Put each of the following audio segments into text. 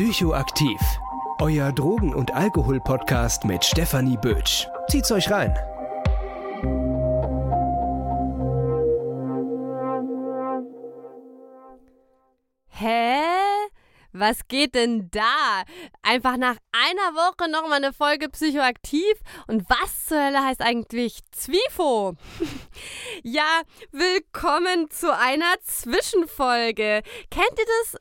Psychoaktiv. Euer Drogen- und Alkohol-Podcast mit Stefanie Bötsch. Zieht's euch rein. Hä? Was geht denn da? Einfach nach einer Woche nochmal eine Folge psychoaktiv? Und was zur Hölle heißt eigentlich Zwifo? ja, willkommen zu einer Zwischenfolge. Kennt ihr das?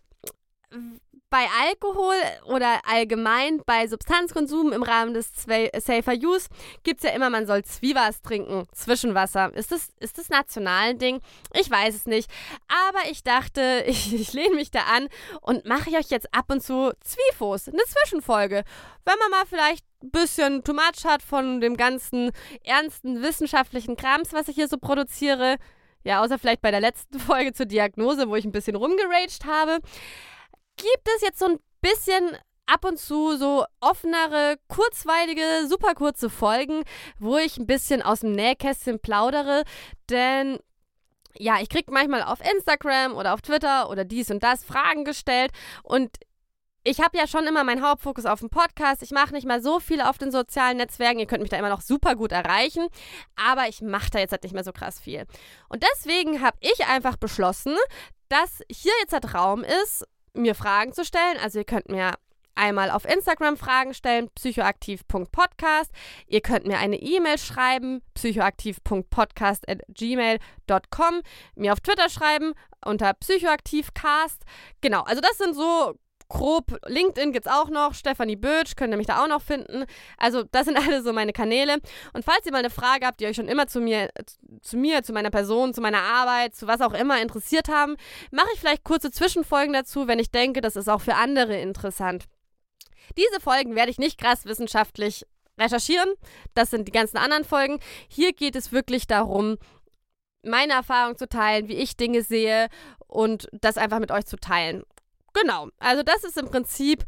Bei Alkohol oder allgemein bei Substanzkonsum im Rahmen des Zwe Safer Use gibt es ja immer, man soll Zwiebas trinken, Zwischenwasser. Ist das, ist das national ein Ding? Ich weiß es nicht. Aber ich dachte, ich, ich lehne mich da an und mache euch jetzt ab und zu Zwiefos, eine Zwischenfolge. Wenn man mal vielleicht ein bisschen too much hat von dem ganzen ernsten wissenschaftlichen Krams, was ich hier so produziere. Ja, außer vielleicht bei der letzten Folge zur Diagnose, wo ich ein bisschen rumgeraged habe gibt es jetzt so ein bisschen ab und zu so offenere, kurzweilige, super kurze Folgen, wo ich ein bisschen aus dem Nähkästchen plaudere, denn ja, ich kriege manchmal auf Instagram oder auf Twitter oder dies und das Fragen gestellt und ich habe ja schon immer meinen Hauptfokus auf dem Podcast. Ich mache nicht mal so viel auf den sozialen Netzwerken. Ihr könnt mich da immer noch super gut erreichen. Aber ich mache da jetzt halt nicht mehr so krass viel. Und deswegen habe ich einfach beschlossen, dass hier jetzt der Raum ist, mir Fragen zu stellen. Also ihr könnt mir einmal auf Instagram Fragen stellen, psychoaktiv.podcast. Ihr könnt mir eine E-Mail schreiben, psychoaktiv.podcast.gmail.com. Mir auf Twitter schreiben unter psychoaktivcast. Genau, also das sind so grob. LinkedIn gibt es auch noch. Stefanie Bötsch könnt ihr mich da auch noch finden. Also, das sind alle so meine Kanäle. Und falls ihr mal eine Frage habt, die euch schon immer zu mir, zu mir, zu meiner Person, zu meiner Arbeit, zu was auch immer interessiert haben, mache ich vielleicht kurze Zwischenfolgen dazu, wenn ich denke, das ist auch für andere interessant. Diese Folgen werde ich nicht krass wissenschaftlich recherchieren. Das sind die ganzen anderen Folgen. Hier geht es wirklich darum, meine Erfahrung zu teilen, wie ich Dinge sehe und das einfach mit euch zu teilen. Genau, also das ist im Prinzip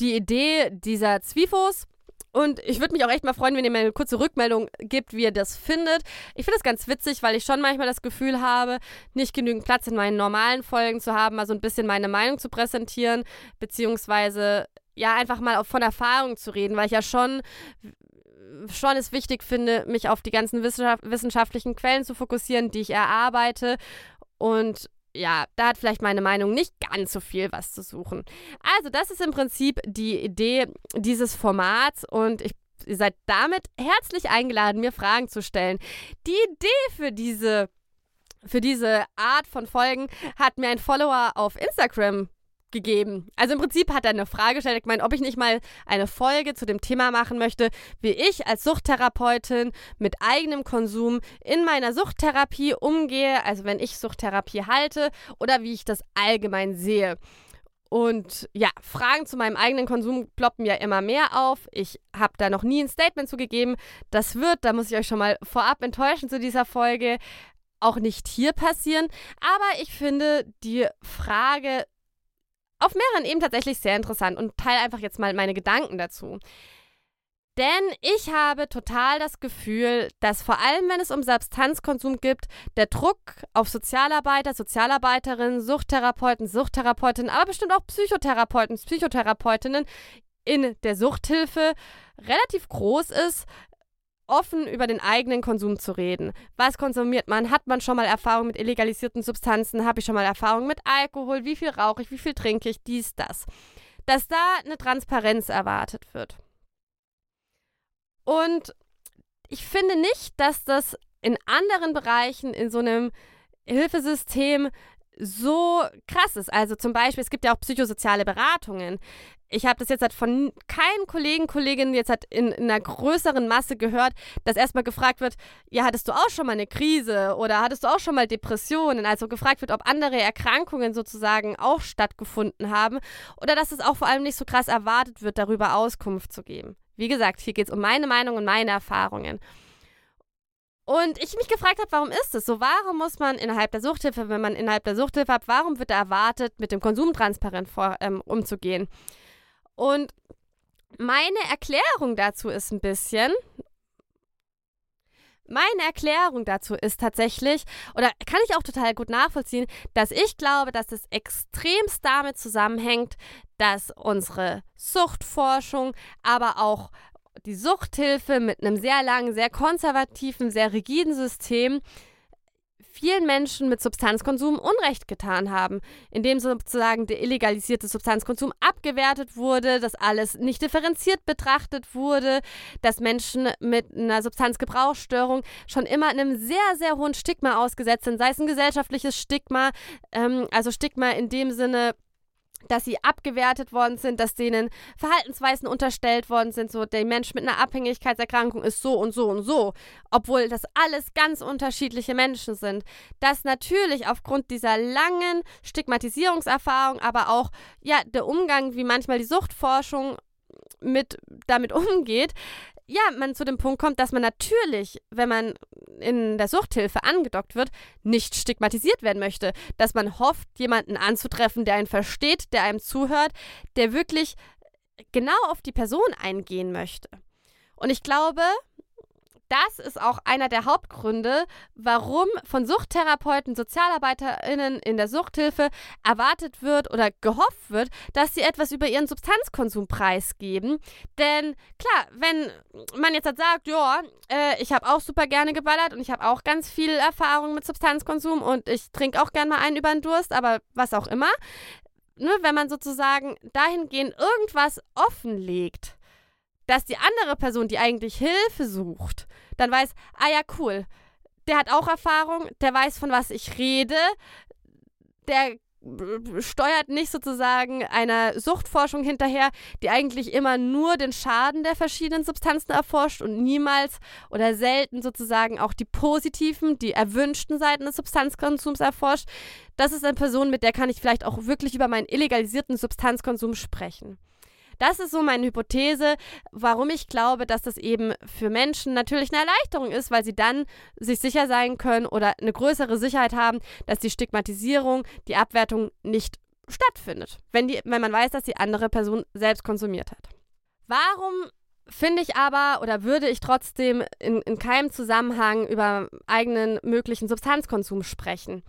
die Idee dieser Zwifos. Und ich würde mich auch echt mal freuen, wenn ihr mir eine kurze Rückmeldung gibt, wie ihr das findet. Ich finde das ganz witzig, weil ich schon manchmal das Gefühl habe, nicht genügend Platz in meinen normalen Folgen zu haben, mal so ein bisschen meine Meinung zu präsentieren, beziehungsweise ja einfach mal von Erfahrung zu reden, weil ich ja schon schon es wichtig finde, mich auf die ganzen wissenschaftlichen Quellen zu fokussieren, die ich erarbeite und ja, da hat vielleicht meine Meinung nicht ganz so viel was zu suchen. Also, das ist im Prinzip die Idee dieses Formats und ich Ihr seid damit herzlich eingeladen, mir Fragen zu stellen. Die Idee für diese, für diese Art von Folgen hat mir ein Follower auf Instagram gegeben. Also im Prinzip hat er eine Frage gestellt, ich meine, ob ich nicht mal eine Folge zu dem Thema machen möchte, wie ich als Suchttherapeutin mit eigenem Konsum in meiner Suchttherapie umgehe, also wenn ich Suchttherapie halte oder wie ich das allgemein sehe. Und ja, Fragen zu meinem eigenen Konsum ploppen ja immer mehr auf. Ich habe da noch nie ein Statement zugegeben. Das wird, da muss ich euch schon mal vorab enttäuschen zu dieser Folge, auch nicht hier passieren. Aber ich finde die Frage auf mehreren Ebenen tatsächlich sehr interessant und teile einfach jetzt mal meine Gedanken dazu. Denn ich habe total das Gefühl, dass vor allem, wenn es um Substanzkonsum geht, der Druck auf Sozialarbeiter, Sozialarbeiterinnen, Suchttherapeuten, Suchttherapeutinnen, aber bestimmt auch Psychotherapeuten, Psychotherapeutinnen in der Suchthilfe relativ groß ist, offen über den eigenen Konsum zu reden. Was konsumiert man? Hat man schon mal Erfahrung mit illegalisierten Substanzen? Habe ich schon mal Erfahrung mit Alkohol? Wie viel rauche ich? Wie viel trinke ich? Dies, das. Dass da eine Transparenz erwartet wird. Und ich finde nicht, dass das in anderen Bereichen in so einem Hilfesystem so krass ist. Also zum Beispiel, es gibt ja auch psychosoziale Beratungen ich habe das jetzt halt von keinen Kollegen, Kolleginnen jetzt halt in, in, einer größeren Masse gehört, dass erstmal gefragt wird, ja, hattest du auch schon mal eine Krise oder hattest du auch schon mal Depressionen? Also gefragt wird, ob andere Erkrankungen sozusagen auch stattgefunden haben oder dass es auch vor allem nicht so krass erwartet wird, darüber Auskunft zu geben. Wie gesagt, hier geht es um meine Meinung und meine Erfahrungen. Und ich mich gefragt habe, warum ist es so? Warum muss man innerhalb der Suchthilfe, wenn man innerhalb der Suchthilfe hat, warum wird erwartet, mit dem Konsum transparent vor, ähm, umzugehen? Und meine Erklärung dazu ist ein bisschen, Meine Erklärung dazu ist tatsächlich, oder kann ich auch total gut nachvollziehen, dass ich glaube, dass es extremst damit zusammenhängt, dass unsere Suchtforschung, aber auch die Suchthilfe mit einem sehr langen, sehr konservativen, sehr rigiden System vielen Menschen mit Substanzkonsum Unrecht getan haben, indem sozusagen der illegalisierte Substanzkonsum abgewertet wurde, dass alles nicht differenziert betrachtet wurde, dass Menschen mit einer Substanzgebrauchsstörung schon immer einem sehr, sehr hohen Stigma ausgesetzt sind, sei es ein gesellschaftliches Stigma, ähm, also Stigma in dem Sinne, dass sie abgewertet worden sind, dass denen Verhaltensweisen unterstellt worden sind, so der Mensch mit einer Abhängigkeitserkrankung ist so und so und so, obwohl das alles ganz unterschiedliche Menschen sind. Dass natürlich aufgrund dieser langen Stigmatisierungserfahrung, aber auch ja der Umgang, wie manchmal die Suchtforschung mit damit umgeht, ja, man zu dem Punkt kommt, dass man natürlich, wenn man in der Suchthilfe angedockt wird, nicht stigmatisiert werden möchte. Dass man hofft, jemanden anzutreffen, der einen versteht, der einem zuhört, der wirklich genau auf die Person eingehen möchte. Und ich glaube, das ist auch einer der Hauptgründe, warum von Suchttherapeuten, SozialarbeiterInnen in der Suchthilfe erwartet wird oder gehofft wird, dass sie etwas über ihren Substanzkonsum preisgeben. Denn klar, wenn man jetzt halt sagt, ja, äh, ich habe auch super gerne geballert und ich habe auch ganz viel Erfahrung mit Substanzkonsum und ich trinke auch gerne mal einen über den Durst, aber was auch immer. Ne, wenn man sozusagen dahingehend irgendwas offenlegt, dass die andere Person, die eigentlich Hilfe sucht, dann weiß, ah ja, cool, der hat auch Erfahrung, der weiß, von was ich rede, der steuert nicht sozusagen einer Suchtforschung hinterher, die eigentlich immer nur den Schaden der verschiedenen Substanzen erforscht und niemals oder selten sozusagen auch die positiven, die erwünschten Seiten des Substanzkonsums erforscht. Das ist eine Person, mit der kann ich vielleicht auch wirklich über meinen illegalisierten Substanzkonsum sprechen. Das ist so meine Hypothese, warum ich glaube, dass das eben für Menschen natürlich eine Erleichterung ist, weil sie dann sich sicher sein können oder eine größere Sicherheit haben, dass die Stigmatisierung, die Abwertung nicht stattfindet, wenn, die, wenn man weiß, dass die andere Person selbst konsumiert hat. Warum finde ich aber oder würde ich trotzdem in, in keinem Zusammenhang über eigenen möglichen Substanzkonsum sprechen?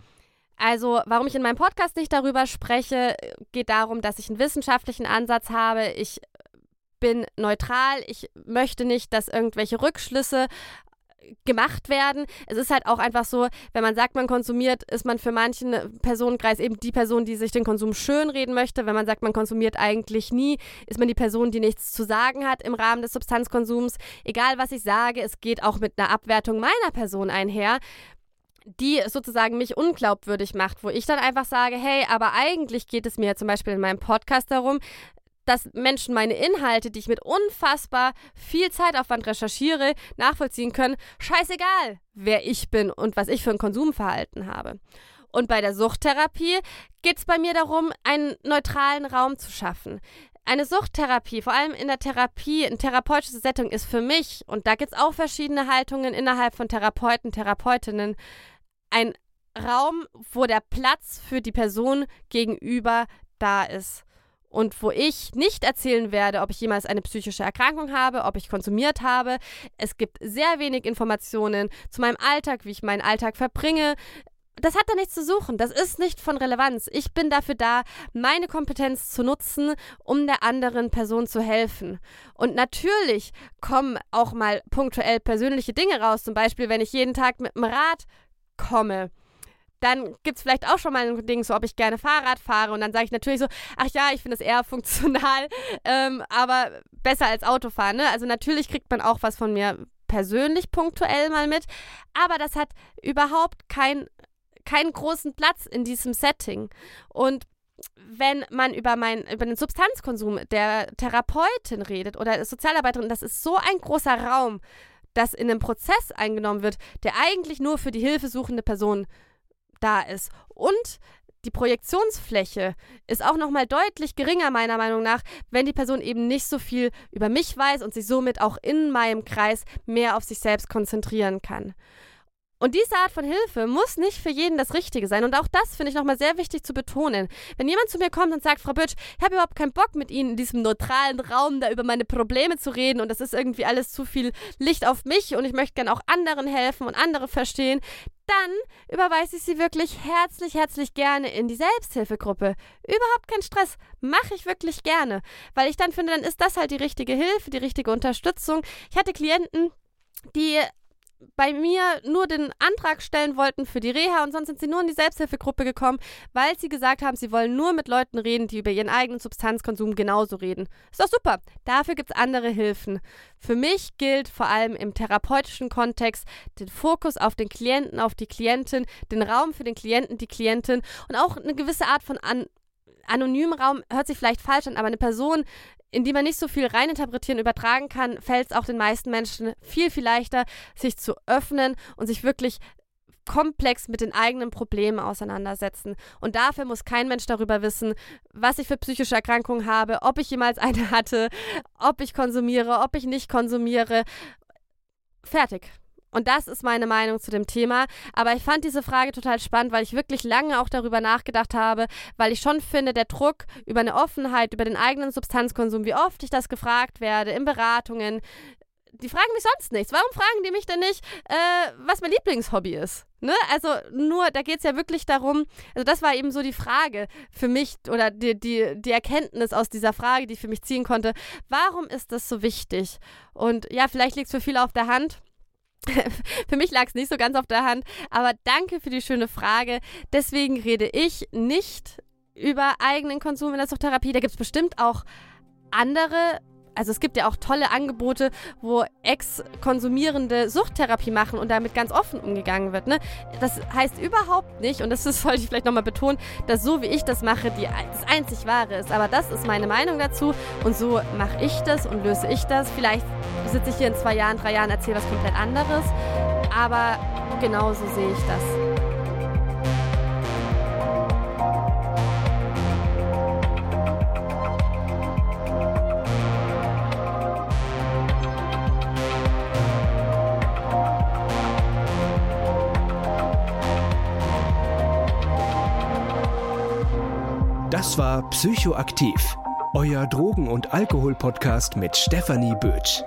Also, warum ich in meinem Podcast nicht darüber spreche, geht darum, dass ich einen wissenschaftlichen Ansatz habe. Ich bin neutral. Ich möchte nicht, dass irgendwelche Rückschlüsse gemacht werden. Es ist halt auch einfach so, wenn man sagt, man konsumiert, ist man für manchen Personenkreis eben die Person, die sich den Konsum schönreden möchte. Wenn man sagt, man konsumiert eigentlich nie, ist man die Person, die nichts zu sagen hat im Rahmen des Substanzkonsums. Egal, was ich sage, es geht auch mit einer Abwertung meiner Person einher die sozusagen mich unglaubwürdig macht, wo ich dann einfach sage, hey, aber eigentlich geht es mir zum Beispiel in meinem Podcast darum, dass Menschen meine Inhalte, die ich mit unfassbar viel Zeitaufwand recherchiere, nachvollziehen können. Scheißegal, wer ich bin und was ich für ein Konsumverhalten habe. Und bei der Suchttherapie geht es bei mir darum, einen neutralen Raum zu schaffen. Eine Suchttherapie, vor allem in der Therapie, ein therapeutisches Setting ist für mich, und da gibt es auch verschiedene Haltungen innerhalb von Therapeuten, Therapeutinnen, ein Raum, wo der Platz für die Person gegenüber da ist. Und wo ich nicht erzählen werde, ob ich jemals eine psychische Erkrankung habe, ob ich konsumiert habe. Es gibt sehr wenig Informationen zu meinem Alltag, wie ich meinen Alltag verbringe. Das hat da nichts zu suchen. Das ist nicht von Relevanz. Ich bin dafür da, meine Kompetenz zu nutzen, um der anderen Person zu helfen. Und natürlich kommen auch mal punktuell persönliche Dinge raus. Zum Beispiel, wenn ich jeden Tag mit dem Rad komme, dann gibt es vielleicht auch schon mal ein Ding, so ob ich gerne Fahrrad fahre. Und dann sage ich natürlich so, ach ja, ich finde es eher funktional, ähm, aber besser als Autofahren. Ne? Also natürlich kriegt man auch was von mir persönlich punktuell mal mit, aber das hat überhaupt kein, keinen großen Platz in diesem Setting. Und wenn man über, mein, über den Substanzkonsum der Therapeutin redet oder Sozialarbeiterin, das ist so ein großer Raum das in einem Prozess eingenommen wird, der eigentlich nur für die hilfesuchende Person da ist. Und die Projektionsfläche ist auch nochmal deutlich geringer, meiner Meinung nach, wenn die Person eben nicht so viel über mich weiß und sich somit auch in meinem Kreis mehr auf sich selbst konzentrieren kann. Und diese Art von Hilfe muss nicht für jeden das Richtige sein. Und auch das finde ich nochmal sehr wichtig zu betonen. Wenn jemand zu mir kommt und sagt, Frau Bütsch, ich habe überhaupt keinen Bock mit Ihnen in diesem neutralen Raum da über meine Probleme zu reden und das ist irgendwie alles zu viel Licht auf mich und ich möchte gerne auch anderen helfen und andere verstehen, dann überweise ich Sie wirklich herzlich, herzlich gerne in die Selbsthilfegruppe. Überhaupt kein Stress. Mache ich wirklich gerne. Weil ich dann finde, dann ist das halt die richtige Hilfe, die richtige Unterstützung. Ich hatte Klienten, die bei mir nur den Antrag stellen wollten für die Reha und sonst sind sie nur in die Selbsthilfegruppe gekommen, weil sie gesagt haben, sie wollen nur mit Leuten reden, die über ihren eigenen Substanzkonsum genauso reden. Ist doch super. Dafür gibt es andere Hilfen. Für mich gilt vor allem im therapeutischen Kontext den Fokus auf den Klienten, auf die Klientin, den Raum für den Klienten, die Klientin und auch eine gewisse Art von an anonymen Raum hört sich vielleicht falsch an, aber eine Person, in die man nicht so viel reininterpretieren, übertragen kann, fällt es auch den meisten Menschen viel, viel leichter, sich zu öffnen und sich wirklich komplex mit den eigenen Problemen auseinandersetzen. Und dafür muss kein Mensch darüber wissen, was ich für psychische Erkrankungen habe, ob ich jemals eine hatte, ob ich konsumiere, ob ich nicht konsumiere. Fertig. Und das ist meine Meinung zu dem Thema. Aber ich fand diese Frage total spannend, weil ich wirklich lange auch darüber nachgedacht habe, weil ich schon finde, der Druck über eine Offenheit, über den eigenen Substanzkonsum, wie oft ich das gefragt werde, in Beratungen, die fragen mich sonst nichts. Warum fragen die mich denn nicht, äh, was mein Lieblingshobby ist? Ne? Also nur, da geht es ja wirklich darum, also das war eben so die Frage für mich oder die, die, die Erkenntnis aus dieser Frage, die ich für mich ziehen konnte. Warum ist das so wichtig? Und ja, vielleicht liegt es für viele auf der Hand. Für mich lag es nicht so ganz auf der Hand, aber danke für die schöne Frage. Deswegen rede ich nicht über eigenen Konsum in der Suchttherapie. Da gibt es bestimmt auch andere also es gibt ja auch tolle Angebote, wo Ex-Konsumierende Suchttherapie machen und damit ganz offen umgegangen wird. Ne? Das heißt überhaupt nicht, und das sollte ich vielleicht nochmal betonen, dass so wie ich das mache, die, das einzig wahre ist. Aber das ist meine Meinung dazu und so mache ich das und löse ich das. Vielleicht sitze ich hier in zwei Jahren, drei Jahren, erzähle was komplett anderes, aber genauso sehe ich das. Das war Psychoaktiv, euer Drogen- und Alkohol-Podcast mit Stefanie Bötsch.